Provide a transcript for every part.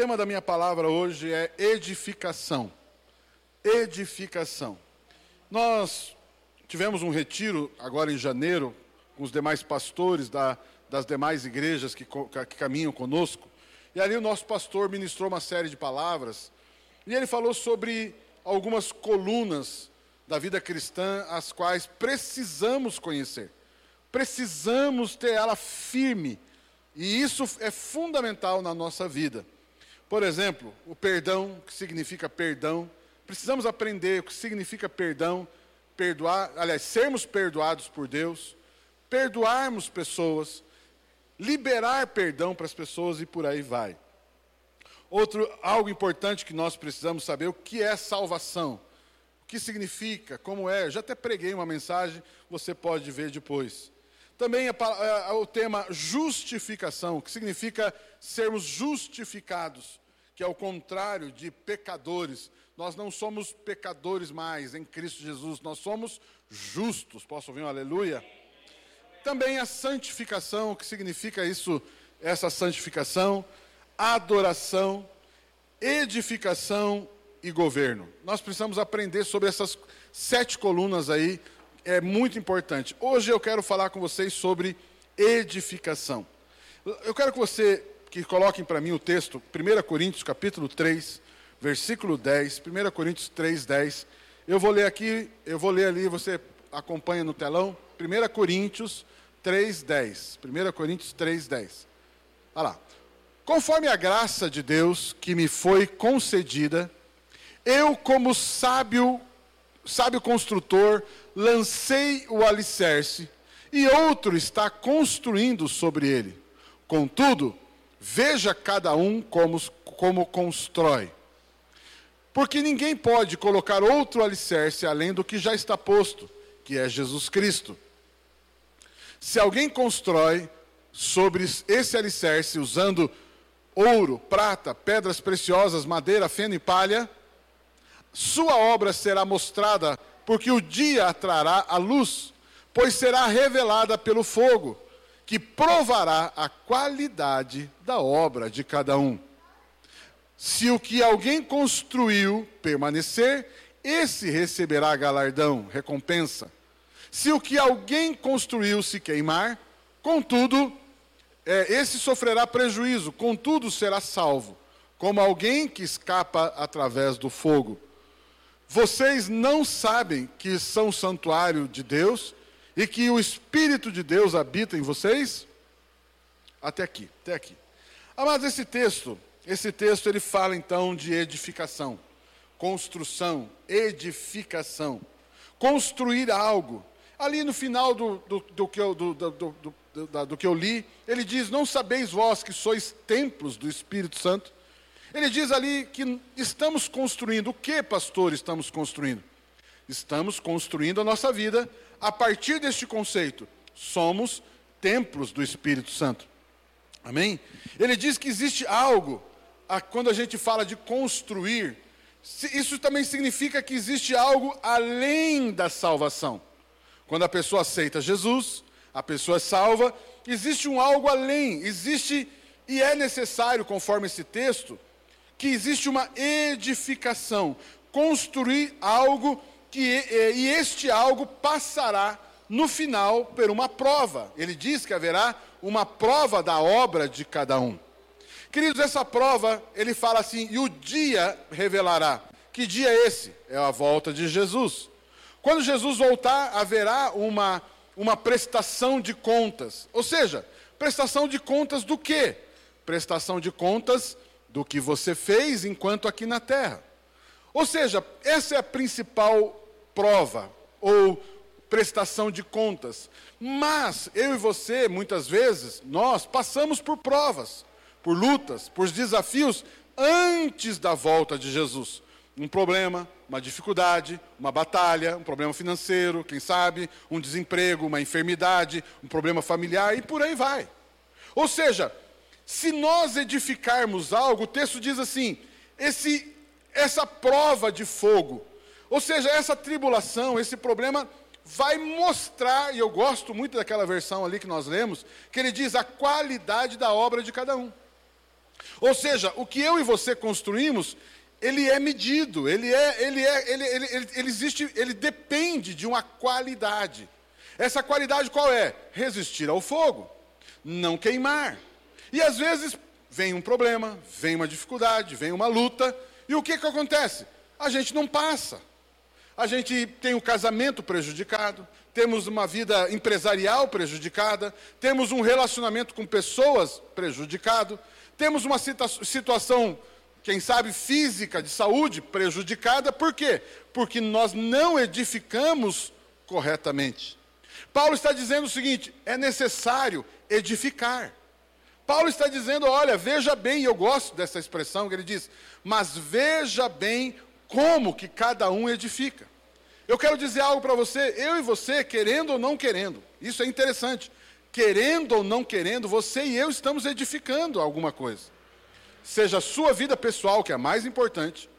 Tema da minha palavra hoje é edificação. Edificação. Nós tivemos um retiro agora em janeiro com os demais pastores da, das demais igrejas que, que caminham conosco. E ali o nosso pastor ministrou uma série de palavras. E ele falou sobre algumas colunas da vida cristã, as quais precisamos conhecer. Precisamos ter ela firme. E isso é fundamental na nossa vida. Por exemplo, o perdão, que significa perdão. Precisamos aprender o que significa perdão, perdoar, aliás, sermos perdoados por Deus, perdoarmos pessoas, liberar perdão para as pessoas e por aí vai. Outro algo importante que nós precisamos saber o que é salvação que significa, como é. Eu já até preguei uma mensagem, você pode ver depois. Também é, o tema justificação, que significa sermos justificados, que é o contrário de pecadores. Nós não somos pecadores mais em Cristo Jesus, nós somos justos. Posso ouvir um aleluia? Também a santificação, que significa isso, essa santificação, adoração, edificação e governo. Nós precisamos aprender sobre essas sete colunas aí, é muito importante. Hoje eu quero falar com vocês sobre edificação. Eu quero que você que coloquem para mim o texto, 1 Coríntios capítulo 3, versículo 10, 1 Coríntios 3, 10. Eu vou ler aqui, eu vou ler ali, você acompanha no telão. 1 Coríntios 3, 10. 1 Coríntios 3, 10. Olha lá. Conforme a graça de Deus que me foi concedida, eu, como sábio, sábio construtor, lancei o alicerce, e outro está construindo sobre ele. Contudo, veja cada um como, como constrói. Porque ninguém pode colocar outro alicerce além do que já está posto, que é Jesus Cristo. Se alguém constrói sobre esse alicerce usando ouro, prata, pedras preciosas, madeira, feno e palha, sua obra será mostrada, porque o dia trará a luz, pois será revelada pelo fogo, que provará a qualidade da obra de cada um. Se o que alguém construiu permanecer, esse receberá galardão, recompensa. Se o que alguém construiu se queimar, contudo, é, esse sofrerá prejuízo, contudo será salvo, como alguém que escapa através do fogo. Vocês não sabem que são santuário de Deus e que o Espírito de Deus habita em vocês? Até aqui, até aqui. Mas esse texto, esse texto ele fala então de edificação, construção, edificação, construir algo. Ali no final do, do, do, que, eu, do, do, que eu li, ele diz: Não sabeis vós que sois templos do Espírito Santo ele diz ali que estamos construindo. O que, pastor, estamos construindo? Estamos construindo a nossa vida a partir deste conceito. Somos templos do Espírito Santo. Amém? Ele diz que existe algo, quando a gente fala de construir, isso também significa que existe algo além da salvação. Quando a pessoa aceita Jesus, a pessoa é salva, existe um algo além, existe, e é necessário, conforme esse texto, que existe uma edificação, construir algo que e este algo passará no final por uma prova. Ele diz que haverá uma prova da obra de cada um. Queridos, essa prova, ele fala assim, e o dia revelará. Que dia é esse? É a volta de Jesus. Quando Jesus voltar, haverá uma, uma prestação de contas. Ou seja, prestação de contas do quê? Prestação de contas do que você fez enquanto aqui na terra. Ou seja, essa é a principal prova ou prestação de contas. Mas eu e você, muitas vezes, nós passamos por provas, por lutas, por desafios antes da volta de Jesus. Um problema, uma dificuldade, uma batalha, um problema financeiro, quem sabe, um desemprego, uma enfermidade, um problema familiar e por aí vai. Ou seja, se nós edificarmos algo, o texto diz assim: esse, essa prova de fogo, ou seja, essa tribulação, esse problema vai mostrar, e eu gosto muito daquela versão ali que nós lemos, que ele diz a qualidade da obra de cada um. Ou seja, o que eu e você construímos, ele é medido, ele é, ele é, ele, ele, ele, ele existe, ele depende de uma qualidade. Essa qualidade qual é? Resistir ao fogo, não queimar. E às vezes vem um problema, vem uma dificuldade, vem uma luta, e o que, que acontece? A gente não passa a gente tem o casamento prejudicado, temos uma vida empresarial prejudicada, temos um relacionamento com pessoas prejudicado, temos uma situação, quem sabe, física, de saúde prejudicada. Por quê? Porque nós não edificamos corretamente. Paulo está dizendo o seguinte: é necessário edificar. Paulo está dizendo: olha, veja bem, e eu gosto dessa expressão que ele diz, mas veja bem como que cada um edifica. Eu quero dizer algo para você, eu e você, querendo ou não querendo, isso é interessante. Querendo ou não querendo, você e eu estamos edificando alguma coisa. Seja a sua vida pessoal, que é a mais importante,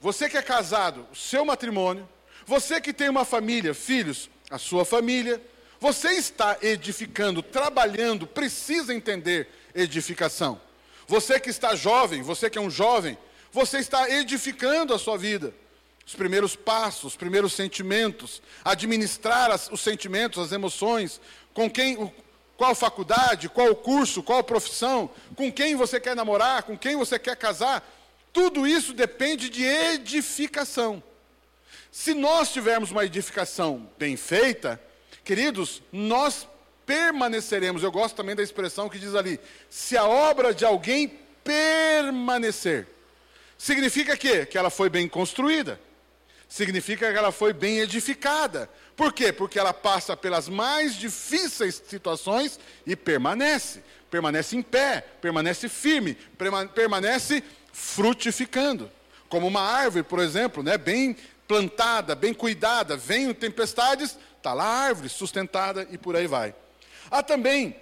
você que é casado, o seu matrimônio, você que tem uma família, filhos, a sua família, você está edificando, trabalhando, precisa entender edificação. Você que está jovem, você que é um jovem, você está edificando a sua vida os primeiros passos, os primeiros sentimentos, administrar as, os sentimentos, as emoções, com quem, qual faculdade, qual curso, qual profissão, com quem você quer namorar, com quem você quer casar, tudo isso depende de edificação. Se nós tivermos uma edificação bem feita, queridos, nós permaneceremos. Eu gosto também da expressão que diz ali: se a obra de alguém permanecer, significa que que ela foi bem construída significa que ela foi bem edificada. Por quê? Porque ela passa pelas mais difíceis situações e permanece. Permanece em pé, permanece firme, permanece frutificando. Como uma árvore, por exemplo, né, bem plantada, bem cuidada, vem tempestades, está lá a árvore sustentada e por aí vai. Há também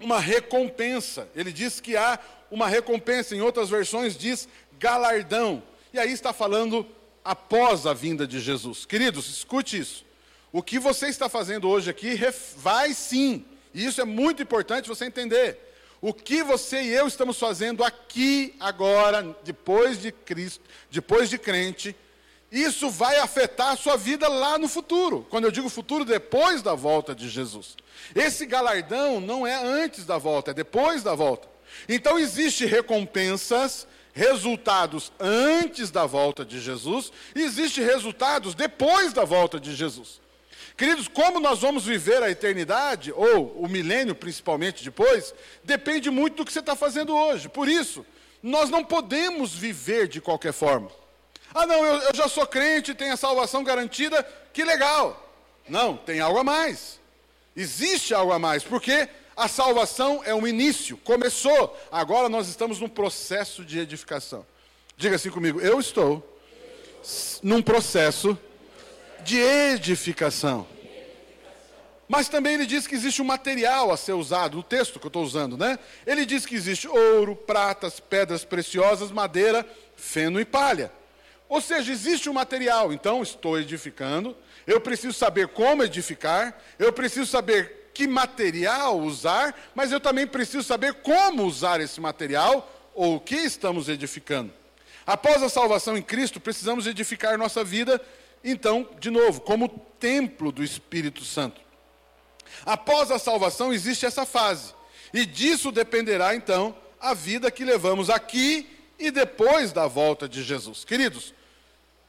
uma recompensa. Ele diz que há uma recompensa, em outras versões diz galardão. E aí está falando após a vinda de Jesus. Queridos, escute isso. O que você está fazendo hoje aqui vai sim, e isso é muito importante você entender. O que você e eu estamos fazendo aqui, agora, depois de Cristo, depois de crente, isso vai afetar a sua vida lá no futuro. Quando eu digo futuro, depois da volta de Jesus. Esse galardão não é antes da volta, é depois da volta. Então, existem recompensas resultados antes da volta de Jesus e existem resultados depois da volta de Jesus. Queridos, como nós vamos viver a eternidade, ou o milênio principalmente depois, depende muito do que você está fazendo hoje. Por isso, nós não podemos viver de qualquer forma. Ah, não, eu, eu já sou crente, tenho a salvação garantida, que legal. Não, tem algo a mais. Existe algo a mais, porque a salvação é um início, começou. Agora nós estamos num processo de edificação. Diga assim comigo: eu estou num processo de edificação. Mas também ele diz que existe um material a ser usado, o texto que eu estou usando, né? Ele diz que existe ouro, pratas, pedras preciosas, madeira, feno e palha. Ou seja, existe um material, então estou edificando, eu preciso saber como edificar, eu preciso saber que material usar, mas eu também preciso saber como usar esse material ou o que estamos edificando. Após a salvação em Cristo, precisamos edificar nossa vida, então, de novo, como templo do Espírito Santo. Após a salvação existe essa fase, e disso dependerá então a vida que levamos aqui e depois da volta de Jesus. Queridos,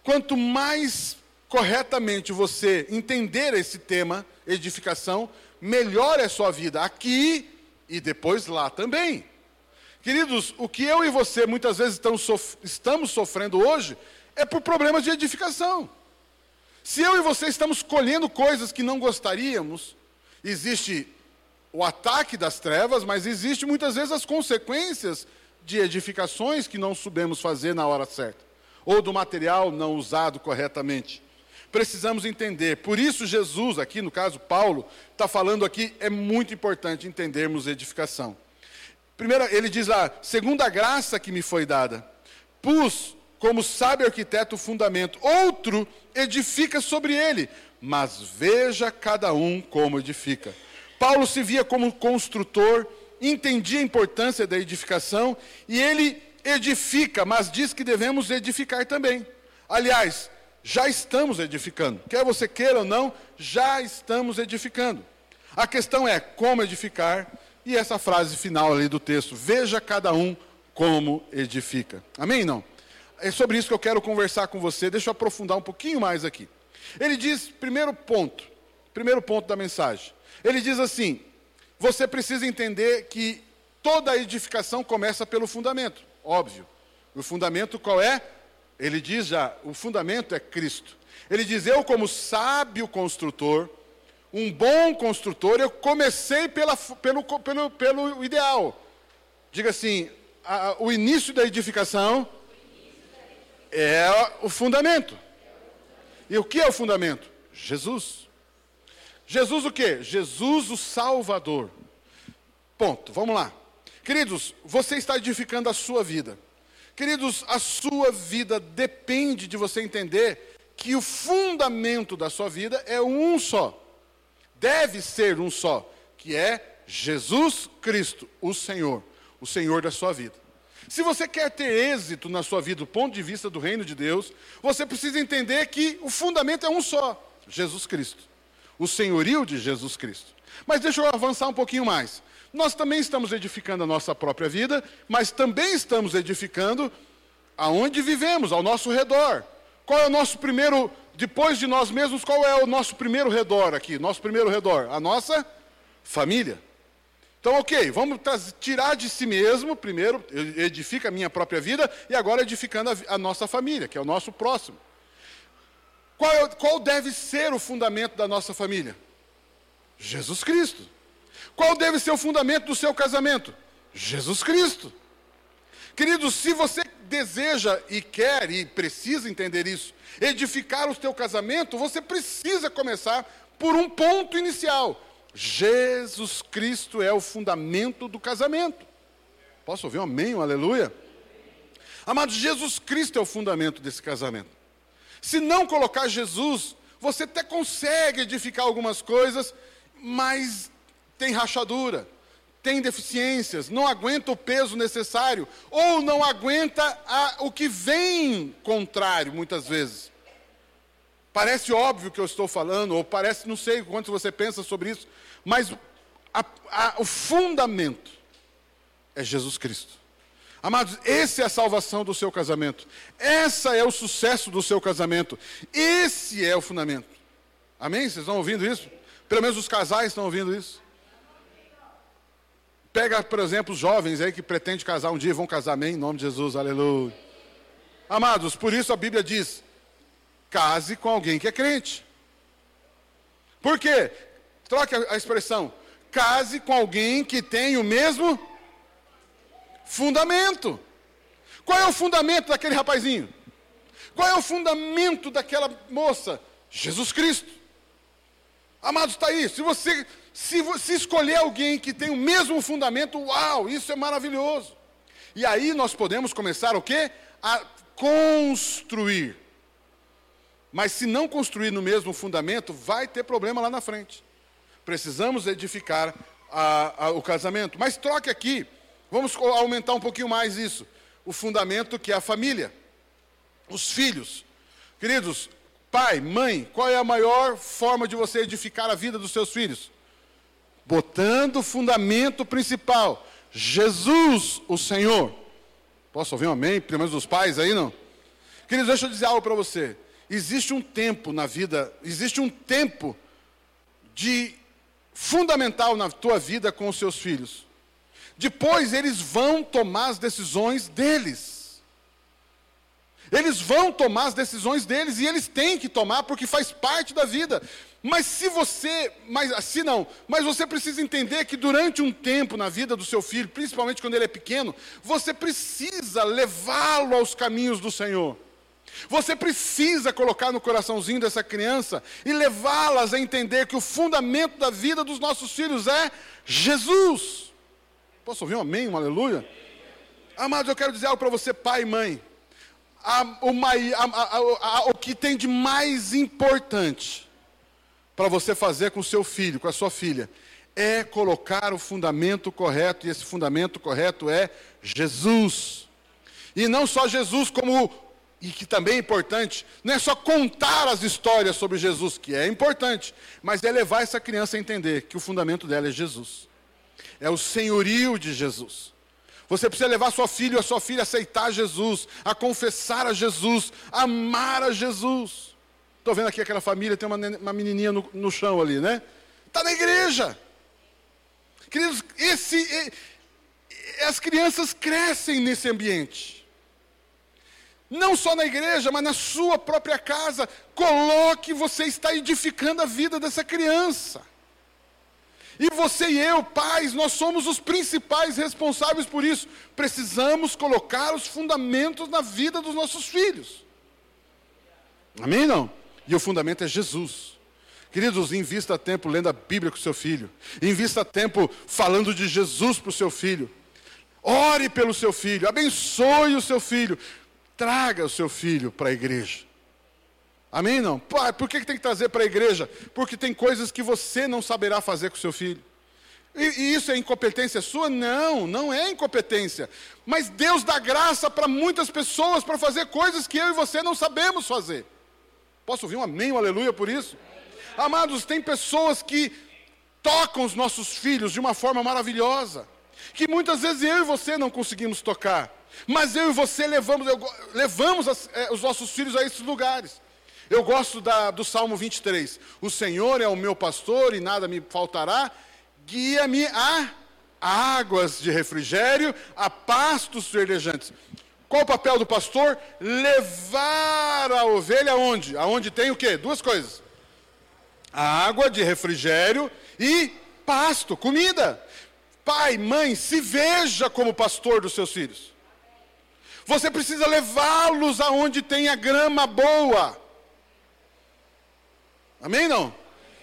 quanto mais corretamente você entender esse tema, edificação, melhor é a sua vida aqui e depois lá também. Queridos, o que eu e você muitas vezes estamos sofrendo hoje é por problemas de edificação. Se eu e você estamos colhendo coisas que não gostaríamos, existe o ataque das trevas, mas existe muitas vezes as consequências de edificações que não soubemos fazer na hora certa, ou do material não usado corretamente. Precisamos entender. Por isso, Jesus, aqui no caso Paulo, está falando aqui, é muito importante entendermos edificação. Primeiro, ele diz lá: segunda graça que me foi dada, pus como sabe arquiteto o fundamento, outro edifica sobre ele, mas veja cada um como edifica. Paulo se via como construtor, entendia a importância da edificação e ele edifica, mas diz que devemos edificar também. Aliás, já estamos edificando. Quer você queira ou não, já estamos edificando. A questão é como edificar e essa frase final ali do texto: veja cada um como edifica. Amém? Não? É sobre isso que eu quero conversar com você. Deixa eu aprofundar um pouquinho mais aqui. Ele diz, primeiro ponto, primeiro ponto da mensagem. Ele diz assim: você precisa entender que toda edificação começa pelo fundamento, óbvio. O fundamento qual é? Ele diz já, o fundamento é Cristo. Ele diz: Eu, como sábio construtor, um bom construtor, eu comecei pela, pelo, pelo, pelo ideal. Diga assim: a, o início da edificação é o fundamento. E o que é o fundamento? Jesus. Jesus o que? Jesus o Salvador. Ponto. Vamos lá. Queridos, você está edificando a sua vida. Queridos, a sua vida depende de você entender que o fundamento da sua vida é um só. Deve ser um só, que é Jesus Cristo, o Senhor, o Senhor da sua vida. Se você quer ter êxito na sua vida do ponto de vista do reino de Deus, você precisa entender que o fundamento é um só: Jesus Cristo. O senhorio de Jesus Cristo. Mas deixa eu avançar um pouquinho mais. Nós também estamos edificando a nossa própria vida, mas também estamos edificando aonde vivemos, ao nosso redor. Qual é o nosso primeiro, depois de nós mesmos, qual é o nosso primeiro redor aqui? Nosso primeiro redor? A nossa família. Então, ok, vamos tirar de si mesmo, primeiro, edifica a minha própria vida, e agora edificando a, a nossa família, que é o nosso próximo. Qual, é, qual deve ser o fundamento da nossa família? Jesus Cristo. Qual deve ser o fundamento do seu casamento? Jesus Cristo. Queridos, se você deseja e quer e precisa entender isso, edificar o seu casamento, você precisa começar por um ponto inicial. Jesus Cristo é o fundamento do casamento. Posso ouvir um amém, um aleluia? Amados, Jesus Cristo é o fundamento desse casamento. Se não colocar Jesus, você até consegue edificar algumas coisas, mas tem rachadura, tem deficiências, não aguenta o peso necessário, ou não aguenta a, o que vem contrário, muitas vezes. Parece óbvio que eu estou falando, ou parece, não sei quanto você pensa sobre isso, mas a, a, o fundamento é Jesus Cristo. Amados, essa é a salvação do seu casamento. Essa é o sucesso do seu casamento. Esse é o fundamento. Amém? Vocês estão ouvindo isso? Pelo menos os casais estão ouvindo isso. Pega, por exemplo, os jovens aí que pretendem casar um dia e vão casar, amém? Em nome de Jesus, aleluia. Amados, por isso a Bíblia diz: case com alguém que é crente. Por quê? Troque a expressão. Case com alguém que tem o mesmo fundamento. Qual é o fundamento daquele rapazinho? Qual é o fundamento daquela moça? Jesus Cristo. Amados, está aí. Se você se, se escolher alguém que tem o mesmo fundamento, uau, isso é maravilhoso. E aí nós podemos começar o quê? A construir. Mas se não construir no mesmo fundamento, vai ter problema lá na frente. Precisamos edificar a, a, o casamento. Mas troque aqui, vamos aumentar um pouquinho mais isso. O fundamento que é a família, os filhos. Queridos, pai, mãe, qual é a maior forma de você edificar a vida dos seus filhos? Botando o fundamento principal, Jesus, o Senhor. Posso ouvir um amém? Pelo menos os pais aí, não? Queridos, deixa eu dizer algo para você. Existe um tempo na vida, existe um tempo de fundamental na tua vida com os seus filhos. Depois eles vão tomar as decisões deles. Eles vão tomar as decisões deles e eles têm que tomar porque faz parte da vida. Mas se você, mas assim não, mas você precisa entender que durante um tempo na vida do seu filho, principalmente quando ele é pequeno, você precisa levá-lo aos caminhos do Senhor. Você precisa colocar no coraçãozinho dessa criança e levá-las a entender que o fundamento da vida dos nossos filhos é Jesus. Posso ouvir um amém, um aleluia? Amados, eu quero dizer algo para você, pai e mãe. A, a, a, o que tem de mais importante para você fazer com o seu filho, com a sua filha, é colocar o fundamento correto, e esse fundamento correto é Jesus. E não só Jesus, como e que também é importante, não é só contar as histórias sobre Jesus, que é importante, mas é levar essa criança a entender que o fundamento dela é Jesus. É o senhorio de Jesus. Você precisa levar sua filha ou a sua filha a aceitar Jesus, a confessar a Jesus, a amar a Jesus. Estou vendo aqui aquela família, tem uma, uma menininha no, no chão ali, né? Está na igreja. Queridos, esse, as crianças crescem nesse ambiente não só na igreja, mas na sua própria casa. Coloque, você está edificando a vida dessa criança. E você e eu, pais, nós somos os principais responsáveis por isso. Precisamos colocar os fundamentos na vida dos nossos filhos. Amém? Não? E o fundamento é Jesus. Queridos, invista tempo lendo a Bíblia com o seu filho. Invista tempo falando de Jesus para o seu filho. Ore pelo seu filho. Abençoe o seu filho. Traga o seu filho para a igreja. Amém? Não? Pai, por que tem que trazer para a igreja? Porque tem coisas que você não saberá fazer com seu filho. E, isso é incompetência sua? Não, não é incompetência. Mas Deus dá graça para muitas pessoas para fazer coisas que eu e você não sabemos fazer. Posso ouvir um amém, um aleluia por isso? Amados, tem pessoas que tocam os nossos filhos de uma forma maravilhosa, que muitas vezes eu e você não conseguimos tocar. Mas eu e você levamos, levamos as, é, os nossos filhos a esses lugares. Eu gosto da, do Salmo 23. O Senhor é o meu pastor e nada me faltará. Guia-me a águas de refrigério, a pastos verdejantes. Qual o papel do pastor? Levar a ovelha aonde? Aonde tem o quê? Duas coisas. A água de refrigério e pasto, comida. Pai, mãe, se veja como pastor dos seus filhos. Você precisa levá-los aonde tem a grama boa. Amém não?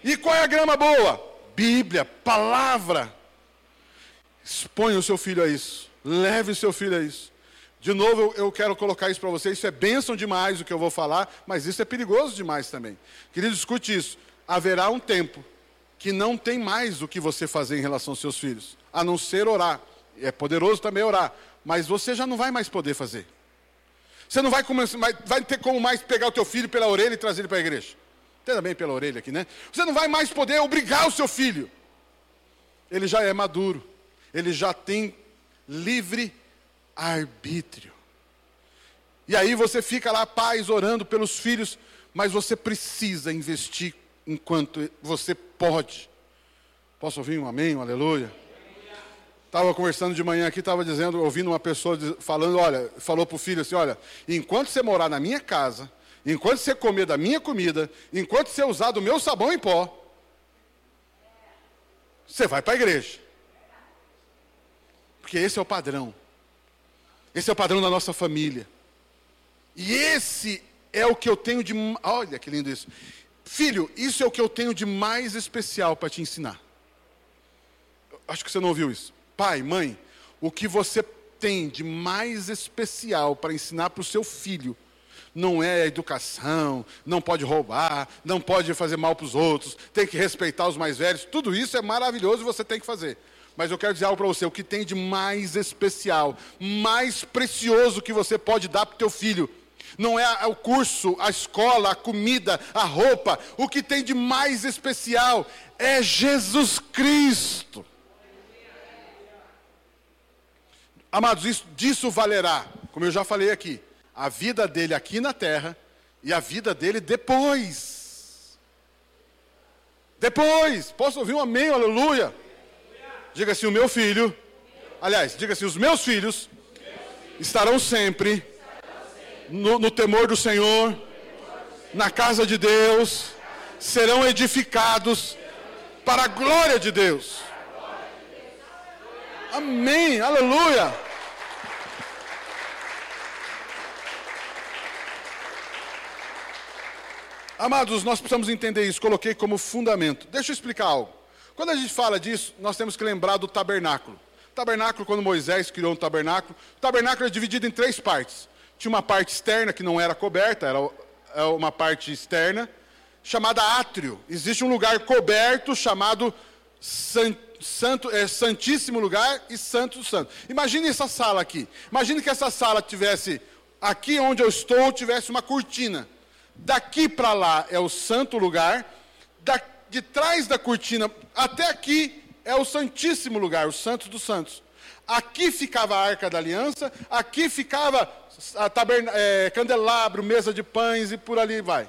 E qual é a grama boa? Bíblia, palavra. Exponha o seu filho a isso. Leve o seu filho a isso. De novo, eu, quero colocar isso para você. Isso é bênção demais o que eu vou falar, mas isso é perigoso demais também. Querido, escute isso. Haverá um tempo que não tem mais o que você fazer em relação aos seus filhos, a não ser orar. É poderoso também orar, mas você já não vai mais poder fazer. Você não vai, começar, vai ter como mais pegar o teu filho pela orelha e trazer ele para a igreja. Entenda bem pela orelha aqui, né? Você não vai mais poder obrigar o seu filho. Ele já é maduro. Ele já tem livre arbítrio. E aí você fica lá, pais, orando pelos filhos, mas você precisa investir enquanto você pode. Posso ouvir um amém, um aleluia? Estava conversando de manhã aqui, estava dizendo, ouvindo uma pessoa falando, olha, falou para o filho assim, olha, enquanto você morar na minha casa, enquanto você comer da minha comida, enquanto você usar do meu sabão em pó, você vai para a igreja. Porque esse é o padrão. Esse é o padrão da nossa família. E esse é o que eu tenho de. Olha que lindo isso. Filho, isso é o que eu tenho de mais especial para te ensinar. Acho que você não ouviu isso pai, mãe, o que você tem de mais especial para ensinar para o seu filho não é a educação, não pode roubar, não pode fazer mal para os outros, tem que respeitar os mais velhos, tudo isso é maravilhoso e você tem que fazer. Mas eu quero dizer algo para você: o que tem de mais especial, mais precioso que você pode dar para o teu filho, não é o curso, a escola, a comida, a roupa. O que tem de mais especial é Jesus Cristo. Amados, isso, disso valerá, como eu já falei aqui, a vida dele aqui na terra e a vida dele depois. Depois, posso ouvir um amém, aleluia? Diga assim: o meu filho, aliás, diga assim: os meus filhos estarão sempre no, no temor do Senhor, na casa de Deus, serão edificados para a glória de Deus. Amém, aleluia. Amados, nós precisamos entender isso, coloquei como fundamento. Deixa eu explicar algo. Quando a gente fala disso, nós temos que lembrar do tabernáculo. tabernáculo, quando Moisés criou um tabernáculo, o tabernáculo é dividido em três partes. Tinha uma parte externa que não era coberta, era é uma parte externa, chamada átrio. Existe um lugar coberto chamado santo, é, Santíssimo Lugar e Santo Santo. Imagine essa sala aqui. Imagine que essa sala tivesse, aqui onde eu estou, tivesse uma cortina. Daqui para lá é o santo lugar, da, de trás da cortina até aqui é o santíssimo lugar, o santo dos santos. Aqui ficava a arca da aliança, aqui ficava a taberna, é, candelabro, mesa de pães e por ali vai.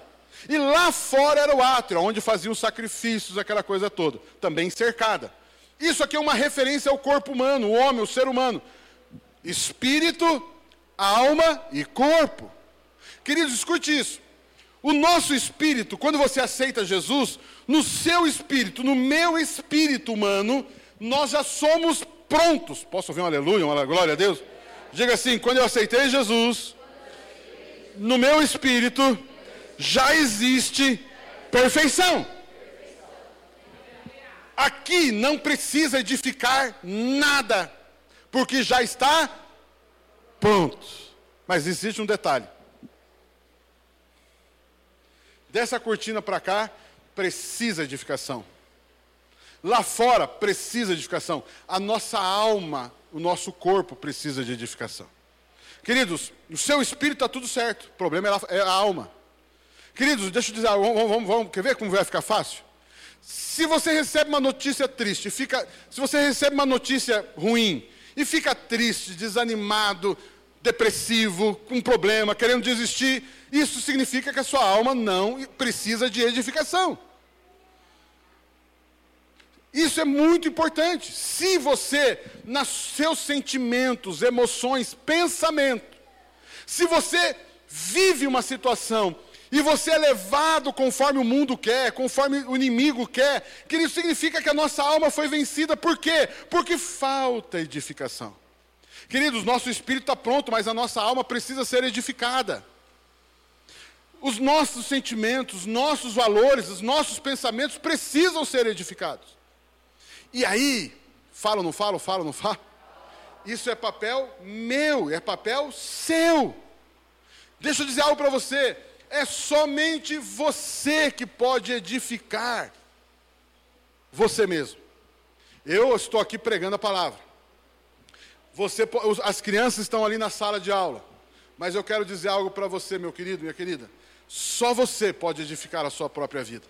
E lá fora era o átrio, onde faziam sacrifícios, aquela coisa toda, também cercada. Isso aqui é uma referência ao corpo humano, o homem, o ser humano. Espírito, alma e corpo. Queridos, escute isso. O nosso espírito, quando você aceita Jesus, no seu espírito, no meu espírito humano, nós já somos prontos. Posso ouvir um aleluia, uma glória a Deus? Diga assim: quando eu aceitei Jesus, no meu espírito já existe perfeição. Aqui não precisa edificar nada, porque já está pronto. Mas existe um detalhe. Dessa cortina para cá, precisa edificação. Lá fora, precisa edificação. A nossa alma, o nosso corpo precisa de edificação. Queridos, o seu espírito está tudo certo. O problema é a, alma. Queridos, deixa eu dizer, vamos, vamos, vamos, quer ver como vai ficar fácil? Se você recebe uma notícia triste, fica, se você recebe uma notícia ruim e fica triste, desanimado, depressivo, com problema, querendo desistir, isso significa que a sua alma não precisa de edificação. Isso é muito importante. Se você, nos seus sentimentos, emoções, pensamento, se você vive uma situação e você é levado conforme o mundo quer, conforme o inimigo quer, que isso significa que a nossa alma foi vencida. Por quê? Porque falta edificação. Queridos, nosso espírito está pronto, mas a nossa alma precisa ser edificada. Os nossos sentimentos, os nossos valores, os nossos pensamentos precisam ser edificados. E aí, falo, não falo, falo, não falo? Isso é papel meu, é papel seu. Deixa eu dizer algo para você. É somente você que pode edificar você mesmo. Eu estou aqui pregando a palavra. Você, as crianças estão ali na sala de aula. Mas eu quero dizer algo para você, meu querido, minha querida. Só você pode edificar a sua própria vida.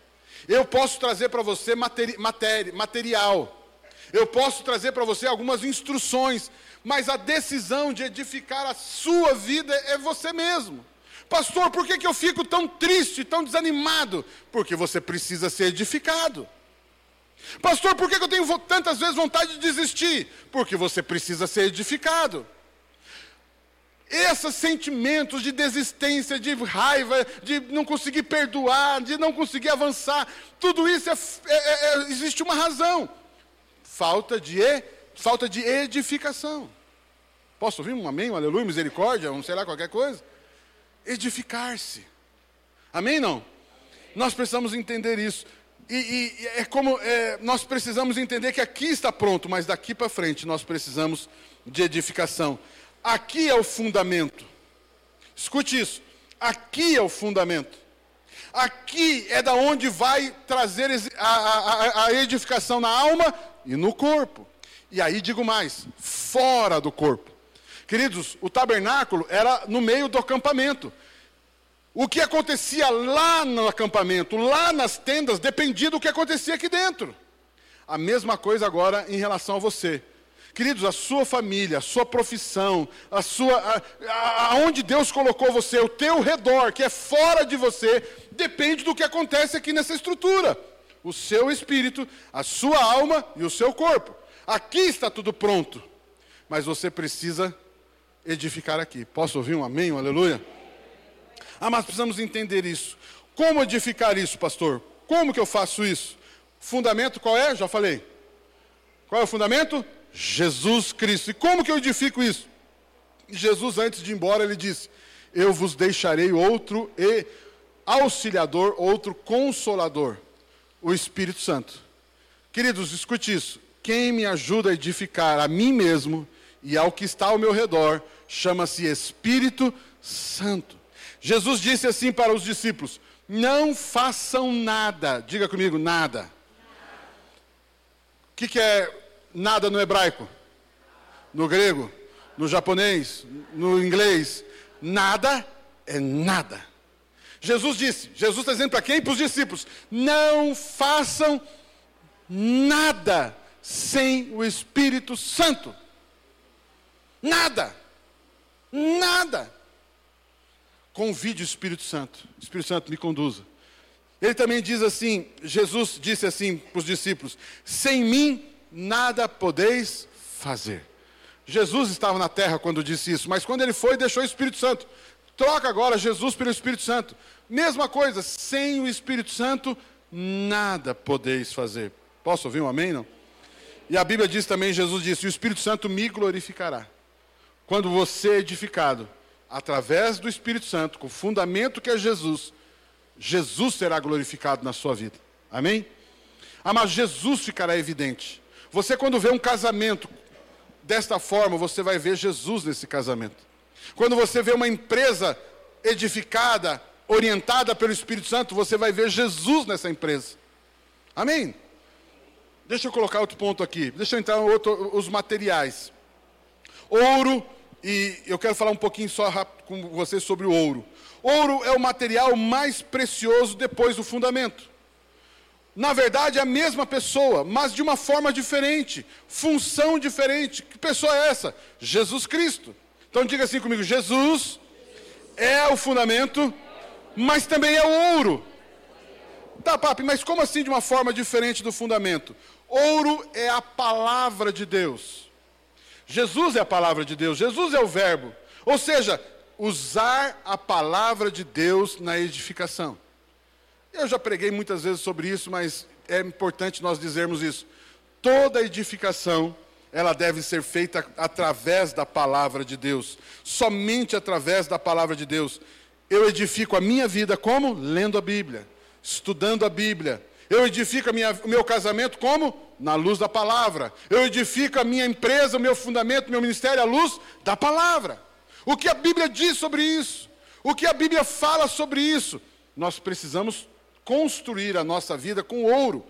Eu posso trazer para você materi materi material. Eu posso trazer para você algumas instruções. Mas a decisão de edificar a sua vida é você mesmo. Pastor, por que, que eu fico tão triste, tão desanimado? Porque você precisa ser edificado. Pastor, por que eu tenho tantas vezes vontade de desistir? Porque você precisa ser edificado. Esses sentimentos de desistência, de raiva, de não conseguir perdoar, de não conseguir avançar, tudo isso é, é, é, é existe uma razão: falta de, falta de edificação. Posso ouvir um amém, um aleluia, misericórdia, um sei lá, qualquer coisa? Edificar-se. Amém? Não? Nós precisamos entender isso. E, e é como é, nós precisamos entender que aqui está pronto, mas daqui para frente nós precisamos de edificação. Aqui é o fundamento. Escute isso. Aqui é o fundamento. Aqui é da onde vai trazer a, a, a edificação na alma e no corpo. E aí digo mais, fora do corpo. Queridos, o tabernáculo era no meio do acampamento. O que acontecia lá no acampamento, lá nas tendas, dependia do que acontecia aqui dentro. A mesma coisa agora em relação a você. Queridos, a sua família, a sua profissão, a sua, aonde Deus colocou você, o teu redor, que é fora de você, depende do que acontece aqui nessa estrutura. O seu espírito, a sua alma e o seu corpo. Aqui está tudo pronto, mas você precisa edificar aqui. Posso ouvir um amém, um aleluia? Ah, mas precisamos entender isso. Como edificar isso, pastor? Como que eu faço isso? Fundamento qual é? Já falei. Qual é o fundamento? Jesus Cristo. E como que eu edifico isso? Jesus, antes de ir embora, ele disse: Eu vos deixarei outro e auxiliador, outro consolador, o Espírito Santo. Queridos, escute isso. Quem me ajuda a edificar a mim mesmo e ao que está ao meu redor chama-se Espírito Santo. Jesus disse assim para os discípulos: Não façam nada, diga comigo, nada. O que, que é nada no hebraico? No grego? No japonês? No inglês? Nada é nada. Jesus disse, Jesus está dizendo para quem? Para os discípulos: não façam nada sem o Espírito Santo. Nada. Nada. Convide o Espírito Santo. O Espírito Santo me conduza. Ele também diz assim: Jesus disse assim para os discípulos: sem mim nada podeis fazer. Jesus estava na terra quando disse isso, mas quando ele foi, deixou o Espírito Santo. Troca agora Jesus pelo Espírito Santo. Mesma coisa, sem o Espírito Santo, nada podeis fazer. Posso ouvir um amém? Não? E a Bíblia diz também, Jesus disse: O Espírito Santo me glorificará. Quando você é edificado, através do Espírito Santo, com o fundamento que é Jesus, Jesus será glorificado na sua vida. Amém? Ah, mas Jesus ficará evidente. Você, quando vê um casamento desta forma, você vai ver Jesus nesse casamento. Quando você vê uma empresa edificada, orientada pelo Espírito Santo, você vai ver Jesus nessa empresa. Amém? Deixa eu colocar outro ponto aqui. Deixa eu entrar outro, os materiais. Ouro, e eu quero falar um pouquinho só rápido com você sobre o ouro. Ouro é o material mais precioso depois do fundamento. Na verdade, é a mesma pessoa, mas de uma forma diferente, função diferente. Que pessoa é essa? Jesus Cristo. Então diga assim comigo: Jesus é o fundamento, mas também é o ouro. Tá, papi, mas como assim de uma forma diferente do fundamento? Ouro é a palavra de Deus. Jesus é a palavra de Deus, Jesus é o Verbo. Ou seja, usar a palavra de Deus na edificação. Eu já preguei muitas vezes sobre isso, mas é importante nós dizermos isso. Toda edificação, ela deve ser feita através da palavra de Deus, somente através da palavra de Deus. Eu edifico a minha vida como? Lendo a Bíblia, estudando a Bíblia. Eu edifico minha, o meu casamento como? Na luz da palavra. Eu edifico a minha empresa, o meu fundamento, o meu ministério à luz da palavra. O que a Bíblia diz sobre isso? O que a Bíblia fala sobre isso? Nós precisamos construir a nossa vida com ouro.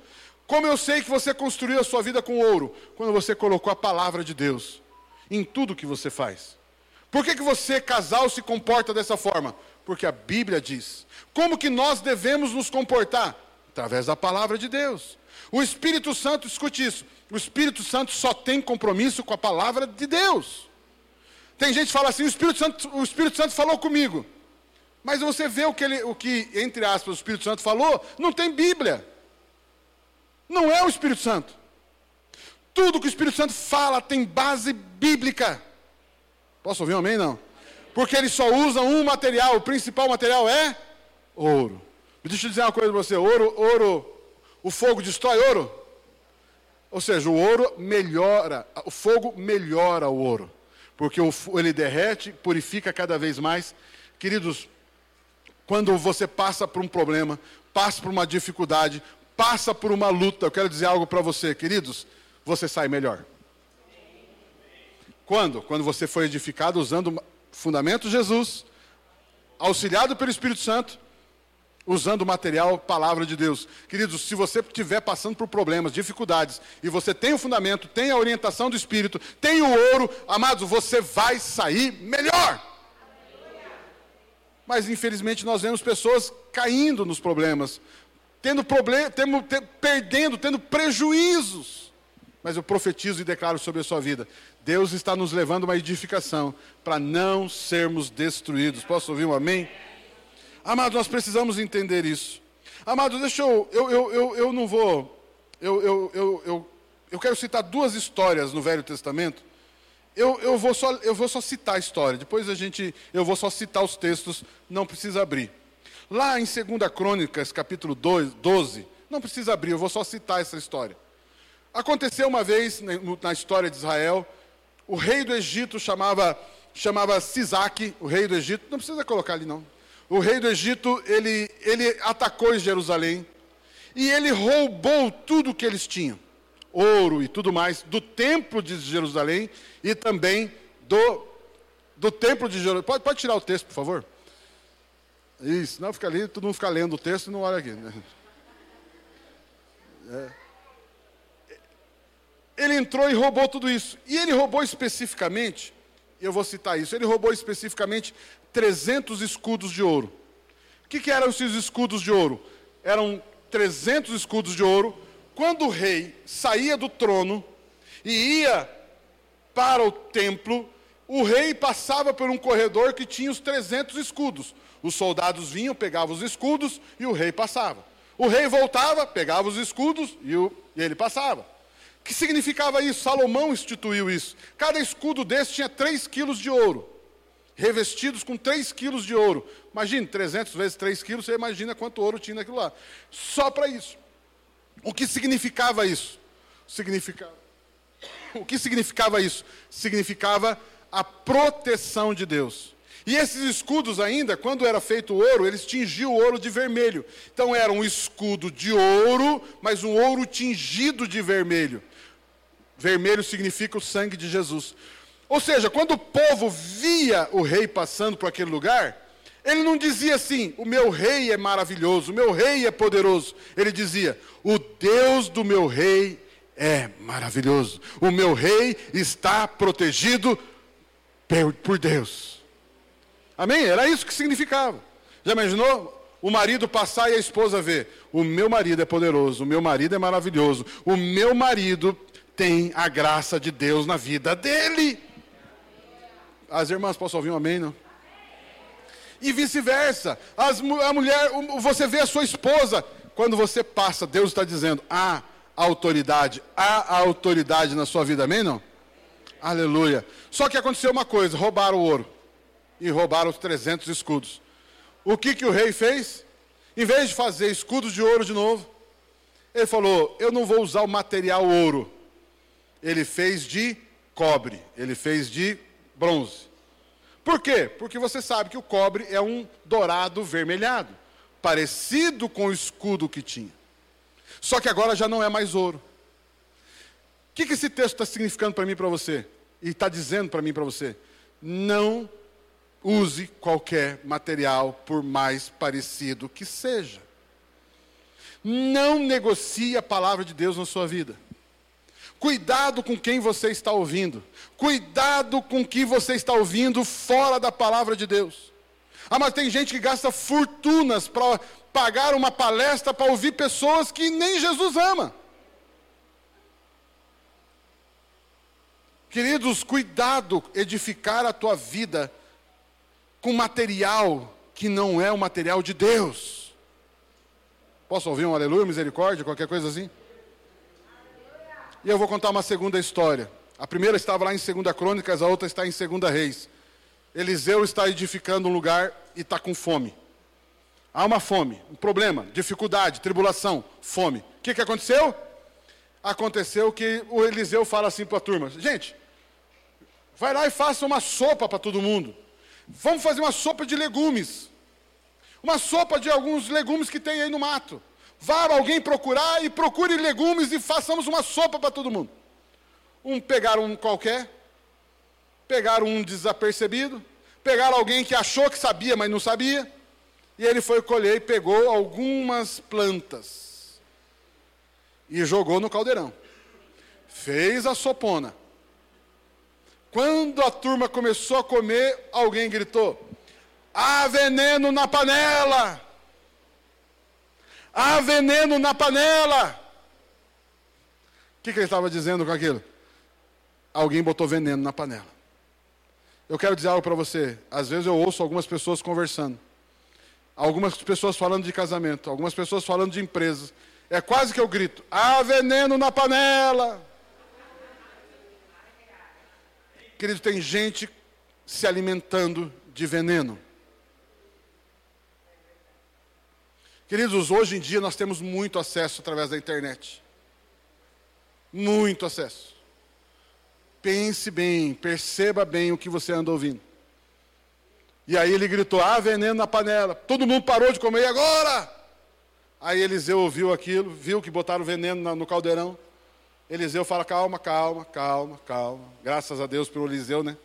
Como eu sei que você construiu a sua vida com ouro? Quando você colocou a palavra de Deus em tudo que você faz. Por que, que você, casal, se comporta dessa forma? Porque a Bíblia diz. Como que nós devemos nos comportar? Através da palavra de Deus. O Espírito Santo, escute isso, o Espírito Santo só tem compromisso com a palavra de Deus. Tem gente que fala assim, o Espírito Santo, o Espírito Santo falou comigo. Mas você vê o que, ele, o que, entre aspas, o Espírito Santo falou, não tem Bíblia. Não é o Espírito Santo. Tudo que o Espírito Santo fala tem base bíblica. Posso ouvir um amém? Não. Porque ele só usa um material, o principal material é ouro. Deixa eu dizer uma coisa para você: ouro, ouro, o fogo destrói ouro? Ou seja, o ouro melhora, o fogo melhora o ouro, porque ele derrete, purifica cada vez mais. Queridos, quando você passa por um problema, passa por uma dificuldade, passa por uma luta, eu quero dizer algo para você, queridos, você sai melhor. Quando? Quando você foi edificado usando fundamento Jesus, auxiliado pelo Espírito Santo, usando o material palavra de Deus. Queridos, se você estiver passando por problemas, dificuldades, e você tem o fundamento, tem a orientação do Espírito, tem o ouro, amados, você vai sair melhor. Mas infelizmente nós vemos pessoas caindo nos problemas, tendo problema, tendo, perdendo, tendo prejuízos. Mas eu profetizo e declaro sobre a sua vida: Deus está nos levando a uma edificação para não sermos destruídos. Posso ouvir um amém? Amados, nós precisamos entender isso. Amados, deixa eu. Eu, eu, eu, eu não vou. Eu, eu, eu, eu, eu quero citar duas histórias no Velho Testamento Eu, eu, vou só, eu vou só citar a história, depois a gente, eu vou só citar os textos, não precisa abrir. Lá em 2 Crônicas, capítulo 12, não precisa abrir, eu vou só citar essa história. Aconteceu uma vez na história de Israel, o rei do Egito chamava, chamava Sisaque, o rei do Egito, não precisa colocar ali não. O rei do Egito, ele, ele atacou Jerusalém e ele roubou tudo que eles tinham ouro e tudo mais do templo de Jerusalém e também do, do templo de Jerusalém. Pode, pode tirar o texto, por favor? Isso, não fica ali, todo mundo fica lendo o texto e não olha aqui. Né? É. Ele entrou e roubou tudo isso. E ele roubou especificamente, eu vou citar isso, ele roubou especificamente 300 escudos de ouro. O que, que eram esses escudos de ouro? Eram 300 escudos de ouro quando o rei saía do trono e ia para o templo, o rei passava por um corredor que tinha os 300 escudos. Os soldados vinham, pegavam os escudos e o rei passava. O rei voltava, pegava os escudos e, o, e ele passava. O que significava isso? Salomão instituiu isso. Cada escudo desse tinha 3 quilos de ouro, revestidos com 3 quilos de ouro. Imagine, 300 vezes 3 quilos, você imagina quanto ouro tinha naquilo lá. Só para isso. O que significava isso? Significava. O que significava isso? Significava a proteção de Deus. E esses escudos ainda, quando era feito ouro, eles tingiam o ouro de vermelho. Então era um escudo de ouro, mas um ouro tingido de vermelho. Vermelho significa o sangue de Jesus. Ou seja, quando o povo via o rei passando por aquele lugar, ele não dizia assim: o meu rei é maravilhoso, o meu rei é poderoso. Ele dizia: o Deus do meu rei é maravilhoso. O meu rei está protegido por Deus. Amém? Era isso que significava. Já imaginou? O marido passar e a esposa ver: o meu marido é poderoso, o meu marido é maravilhoso, o meu marido tem a graça de Deus na vida dele. As irmãs, posso ouvir um amém? Não? E vice-versa. A mulher, você vê a sua esposa, quando você passa, Deus está dizendo: há autoridade, há autoridade na sua vida, amém? Não? Aleluia. Só que aconteceu uma coisa: roubaram o ouro e roubaram os 300 escudos. O que, que o rei fez? Em vez de fazer escudos de ouro de novo, ele falou: Eu não vou usar o material ouro. Ele fez de cobre, ele fez de bronze. Por quê? Porque você sabe que o cobre é um dourado vermelhado, parecido com o escudo que tinha. Só que agora já não é mais ouro. O que, que esse texto está significando para mim e para você? E está dizendo para mim e para você? Não use qualquer material, por mais parecido que seja. Não negocie a palavra de Deus na sua vida. Cuidado com quem você está ouvindo. Cuidado com o que você está ouvindo fora da palavra de Deus. Ah, mas tem gente que gasta fortunas para pagar uma palestra para ouvir pessoas que nem Jesus ama. Queridos, cuidado edificar a tua vida com material que não é o material de Deus. Posso ouvir um aleluia, misericórdia, qualquer coisa assim? E eu vou contar uma segunda história. A primeira estava lá em 2 Crônicas, a outra está em 2 Reis. Eliseu está edificando um lugar e está com fome. Há uma fome, um problema, dificuldade, tribulação, fome. O que, que aconteceu? Aconteceu que o Eliseu fala assim para a turma: gente, vai lá e faça uma sopa para todo mundo. Vamos fazer uma sopa de legumes. Uma sopa de alguns legumes que tem aí no mato. Vá alguém procurar e procure legumes e façamos uma sopa para todo mundo. Um pegaram um qualquer, pegaram um desapercebido, pegaram alguém que achou que sabia, mas não sabia, e ele foi colher e pegou algumas plantas e jogou no caldeirão. Fez a sopona. Quando a turma começou a comer, alguém gritou: Há veneno na panela! Há veneno na panela. O que, que ele estava dizendo com aquilo? Alguém botou veneno na panela. Eu quero dizer algo para você. Às vezes eu ouço algumas pessoas conversando. Algumas pessoas falando de casamento. Algumas pessoas falando de empresas. É quase que eu grito: há veneno na panela. Querido, tem gente se alimentando de veneno. Queridos, hoje em dia nós temos muito acesso através da internet. Muito acesso. Pense bem, perceba bem o que você anda ouvindo. E aí ele gritou: Ah, veneno na panela. Todo mundo parou de comer, e agora? Aí Eliseu ouviu aquilo, viu que botaram veneno no caldeirão. Eliseu fala: Calma, calma, calma, calma. Graças a Deus pelo Eliseu, né?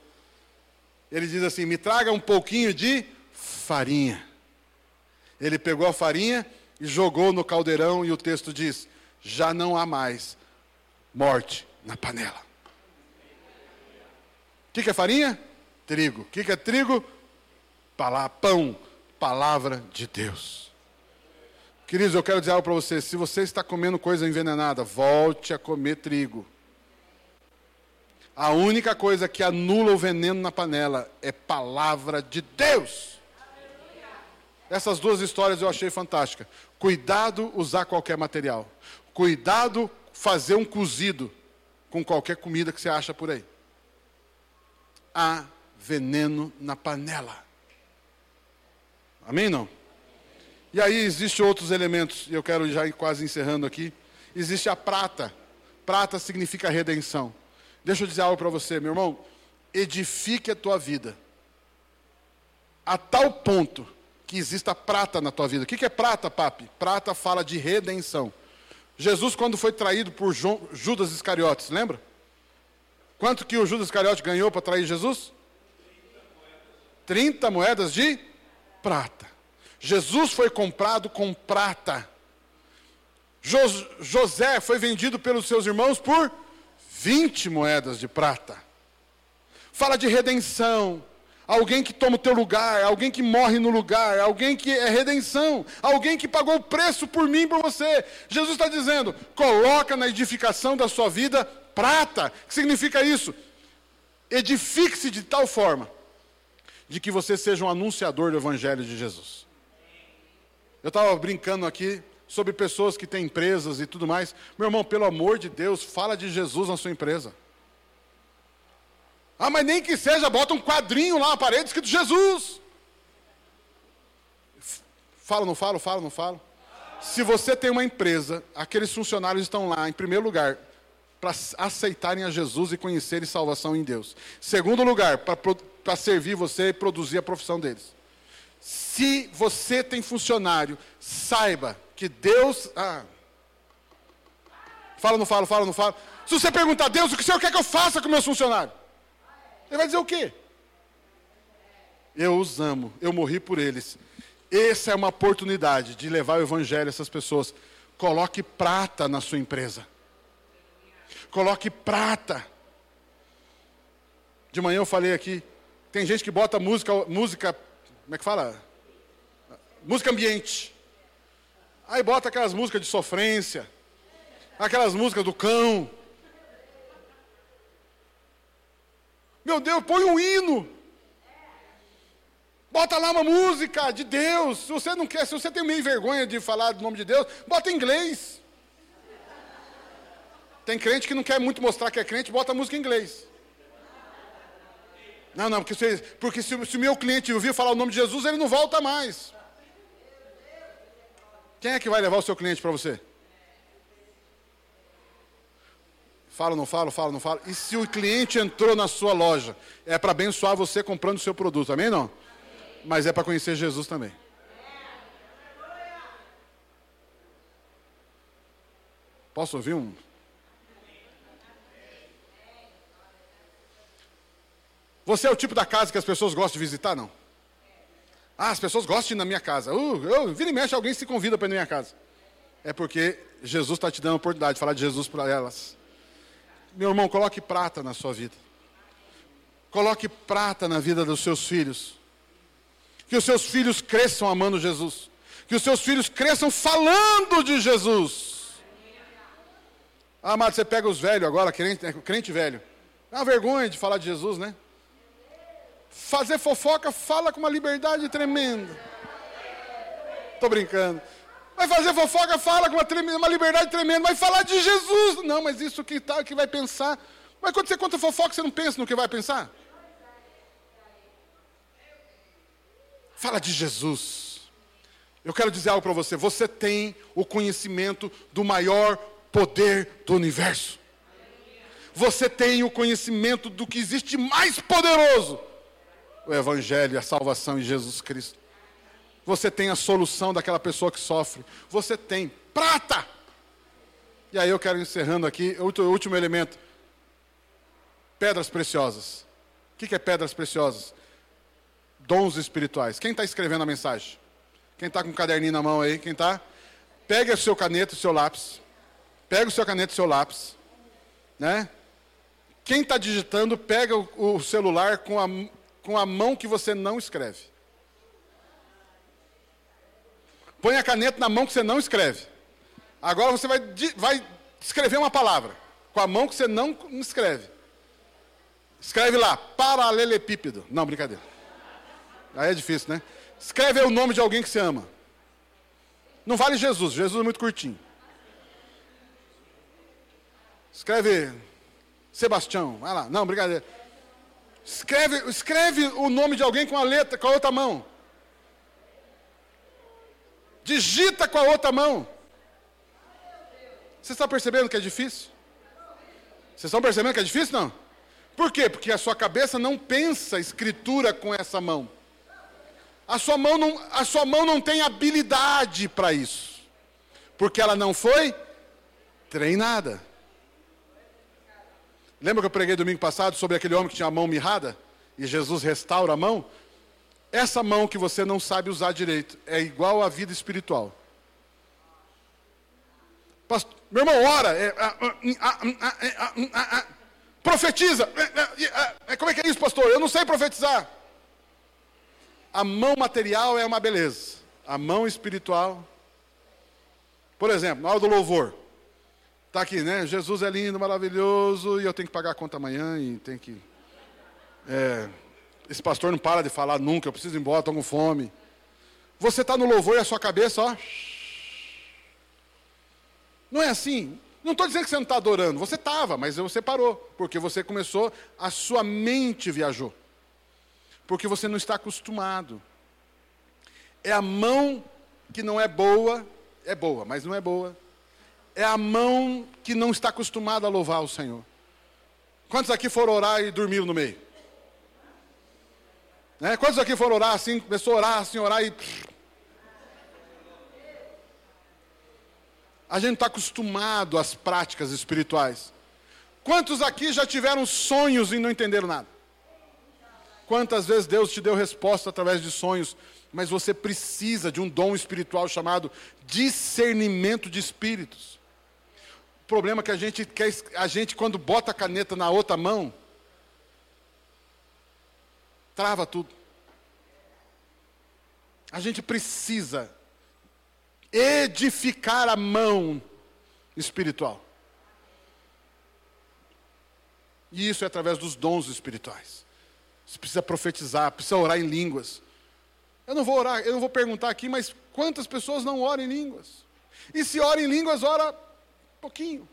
Ele diz assim: Me traga um pouquinho de farinha. Ele pegou a farinha e jogou no caldeirão, e o texto diz: Já não há mais morte na panela. O que, que é farinha? Trigo. O que, que é trigo? Palá, pão, palavra de Deus. Queridos, eu quero dizer algo para você: se você está comendo coisa envenenada, volte a comer trigo. A única coisa que anula o veneno na panela é palavra de Deus. Essas duas histórias eu achei fantástica. Cuidado usar qualquer material. Cuidado fazer um cozido com qualquer comida que você acha por aí. Há veneno na panela. Amém não? E aí existem outros elementos, e eu quero já ir quase encerrando aqui. Existe a prata. Prata significa redenção. Deixa eu dizer algo para você, meu irmão. Edifique a tua vida. A tal ponto que exista prata na tua vida. O que é prata, papi? Prata fala de redenção. Jesus, quando foi traído por Judas Iscariotes, lembra? Quanto que o Judas Iscariote ganhou para trair Jesus? 30 moedas de prata. Jesus foi comprado com prata. José foi vendido pelos seus irmãos por 20 moedas de prata. Fala de redenção. Alguém que toma o teu lugar, alguém que morre no lugar, alguém que é redenção, alguém que pagou o preço por mim e por você. Jesus está dizendo: coloca na edificação da sua vida prata. O que significa isso? Edifique-se de tal forma de que você seja um anunciador do Evangelho de Jesus. Eu estava brincando aqui sobre pessoas que têm empresas e tudo mais. Meu irmão, pelo amor de Deus, fala de Jesus na sua empresa. Ah, mas nem que seja, bota um quadrinho lá na parede escrito Jesus. Fala, não falo, falo, não falo. Se você tem uma empresa, aqueles funcionários estão lá, em primeiro lugar, para aceitarem a Jesus e conhecerem salvação em Deus. Segundo lugar, para servir você e produzir a profissão deles. Se você tem funcionário, saiba que Deus. Ah, fala, não fala, fala, não fala. Se você perguntar a Deus, o que o Senhor quer que eu faça com meus funcionários? Ele vai dizer o quê? Eu os amo, eu morri por eles. Essa é uma oportunidade de levar o Evangelho a essas pessoas. Coloque prata na sua empresa. Coloque prata. De manhã eu falei aqui, tem gente que bota música, música, como é que fala? Música ambiente. Aí bota aquelas músicas de sofrência, aquelas músicas do cão. Meu Deus, põe um hino. Bota lá uma música de Deus. Se você não quer, se você tem meio vergonha de falar do nome de Deus, bota em inglês. Tem crente que não quer muito mostrar que é crente, bota música em inglês. Não, não, porque, se, porque se, se o meu cliente ouvir falar o nome de Jesus, ele não volta mais. Quem é que vai levar o seu cliente para você? Fala, não fala, fala, não fala. E se o cliente entrou na sua loja, é para abençoar você comprando o seu produto, amém não? Mas é para conhecer Jesus também. Posso ouvir um? Você é o tipo da casa que as pessoas gostam de visitar, não? Ah, as pessoas gostam de ir na minha casa. Uh, eu, vira e mexe, alguém se convida para ir na minha casa. É porque Jesus está te dando a oportunidade de falar de Jesus para elas. Meu irmão, coloque prata na sua vida. Coloque prata na vida dos seus filhos. Que os seus filhos cresçam amando Jesus. Que os seus filhos cresçam falando de Jesus. Ah, amado, você pega os velhos agora, crente, crente velho. É uma vergonha de falar de Jesus, né? Fazer fofoca fala com uma liberdade tremenda. Estou brincando. Vai fazer fofoca, fala com uma, tremenda, uma liberdade tremenda. Vai falar de Jesus. Não, mas isso que, tá, que vai pensar. Mas quando você conta fofoca, você não pensa no que vai pensar? Fala de Jesus. Eu quero dizer algo para você. Você tem o conhecimento do maior poder do universo. Você tem o conhecimento do que existe mais poderoso: o Evangelho, a salvação em Jesus Cristo. Você tem a solução daquela pessoa que sofre. Você tem prata. E aí eu quero encerrando aqui, o último elemento: pedras preciosas. O que é pedras preciosas? dons espirituais. Quem está escrevendo a mensagem? Quem está com um caderninho na mão aí? Quem está? Pega o seu caneta o seu lápis. Pega o seu caneta e o seu lápis. Né? Quem está digitando, pega o, o celular com a, com a mão que você não escreve. Põe a caneta na mão que você não escreve. Agora você vai, vai escrever uma palavra com a mão que você não escreve. Escreve lá, paralelepípedo. Não, brincadeira. Aí é difícil, né? Escreve o nome de alguém que você ama. Não vale Jesus, Jesus é muito curtinho. Escreve Sebastião, vai lá. Não, brincadeira. Escreve, escreve o nome de alguém com a letra, com a outra mão. Digita com a outra mão. Você está percebendo que é difícil? Vocês estão percebendo que é difícil, não? Por quê? Porque a sua cabeça não pensa escritura com essa mão. A sua mão não, a sua mão não tem habilidade para isso. Porque ela não foi treinada. Lembra que eu preguei domingo passado sobre aquele homem que tinha a mão mirrada? E Jesus restaura a mão? Essa mão que você não sabe usar direito é igual à vida espiritual. Pastor, meu irmão, ora. É, é, profetiza. como é que é isso, pastor? Eu não sei profetizar. A mão material é uma beleza. A mão espiritual. Por exemplo, na hora do louvor. Está aqui, né? Jesus é lindo, maravilhoso, e eu tenho que pagar a conta amanhã e tem que. É, esse pastor não para de falar nunca, eu preciso ir embora, estou com fome. Você está no louvor e a sua cabeça, ó. Não é assim. Não estou dizendo que você não está adorando, você estava, mas você parou, porque você começou, a sua mente viajou porque você não está acostumado. É a mão que não é boa, é boa, mas não é boa. É a mão que não está acostumada a louvar o Senhor. Quantos aqui foram orar e dormiram no meio? Né? Quantos aqui foram orar assim, começou a orar assim, orar e. A gente está acostumado às práticas espirituais. Quantos aqui já tiveram sonhos e não entenderam nada? Quantas vezes Deus te deu resposta através de sonhos, mas você precisa de um dom espiritual chamado discernimento de espíritos. O problema é que a gente quer, a gente quando bota a caneta na outra mão, trava tudo. A gente precisa edificar a mão espiritual. E isso é através dos dons espirituais. Você precisa profetizar, precisa orar em línguas. Eu não vou orar, eu não vou perguntar aqui, mas quantas pessoas não oram em línguas? E se ora em línguas, ora pouquinho.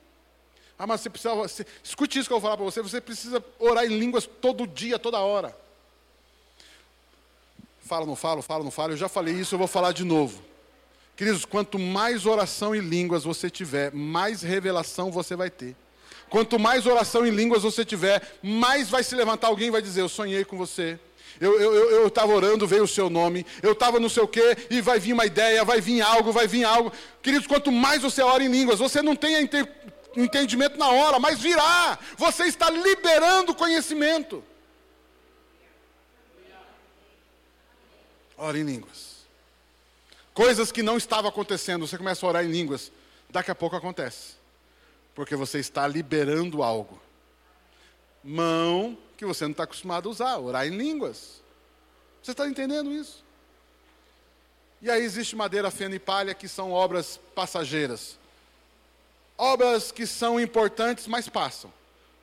Ah, mas você precisa, você, escute isso que eu vou falar para você, você precisa orar em línguas todo dia, toda hora. Fala, não falo, falo, não falo, eu já falei isso, eu vou falar de novo. Queridos, quanto mais oração em línguas você tiver, mais revelação você vai ter. Quanto mais oração em línguas você tiver, mais vai se levantar alguém e vai dizer: Eu sonhei com você. Eu estava orando, veio o seu nome. Eu estava não sei o quê, e vai vir uma ideia, vai vir algo, vai vir algo. Queridos, quanto mais você ora em línguas, você não tem entendimento na hora, mas virá. Você está liberando conhecimento. Ora em línguas. Coisas que não estavam acontecendo, você começa a orar em línguas, daqui a pouco acontece porque você está liberando algo. Mão que você não está acostumado a usar, orar em línguas. Você está entendendo isso? E aí existe madeira, feno e palha, que são obras passageiras. Obras que são importantes, mas passam.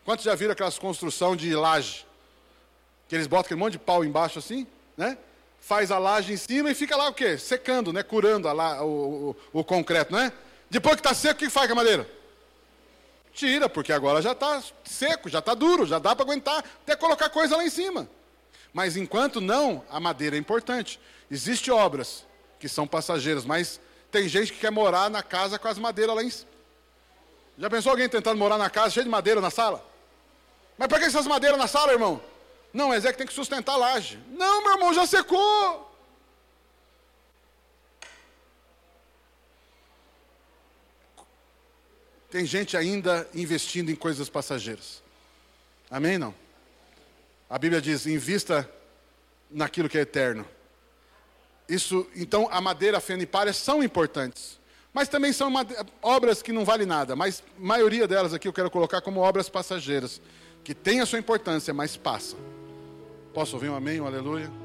Quantos já viram aquelas construções de laje? Que eles botam aquele monte de pau embaixo assim, né? Faz a laje em cima e fica lá o quê? Secando, né? Curando a la, o, o, o concreto, né? Depois que está seco, o que faz com a madeira? Tira, porque agora já está seco, já está duro, já dá para aguentar até colocar coisa lá em cima. Mas enquanto não, a madeira é importante. Existem obras que são passageiras, mas tem gente que quer morar na casa com as madeiras lá em cima. Já pensou alguém tentando morar na casa cheia de madeira na sala? Mas para que essas madeiras na sala, irmão? Não, mas é que tem que sustentar a laje. Não, meu irmão, já secou. Tem gente ainda investindo em coisas passageiras. Amém? Não? A Bíblia diz: invista naquilo que é eterno. Isso, então, a madeira, a feno e palha são importantes. Mas também são obras que não valem nada. Mas a maioria delas aqui eu quero colocar como obras passageiras. Que têm a sua importância, mas passam. Posso ouvir um amém, um aleluia?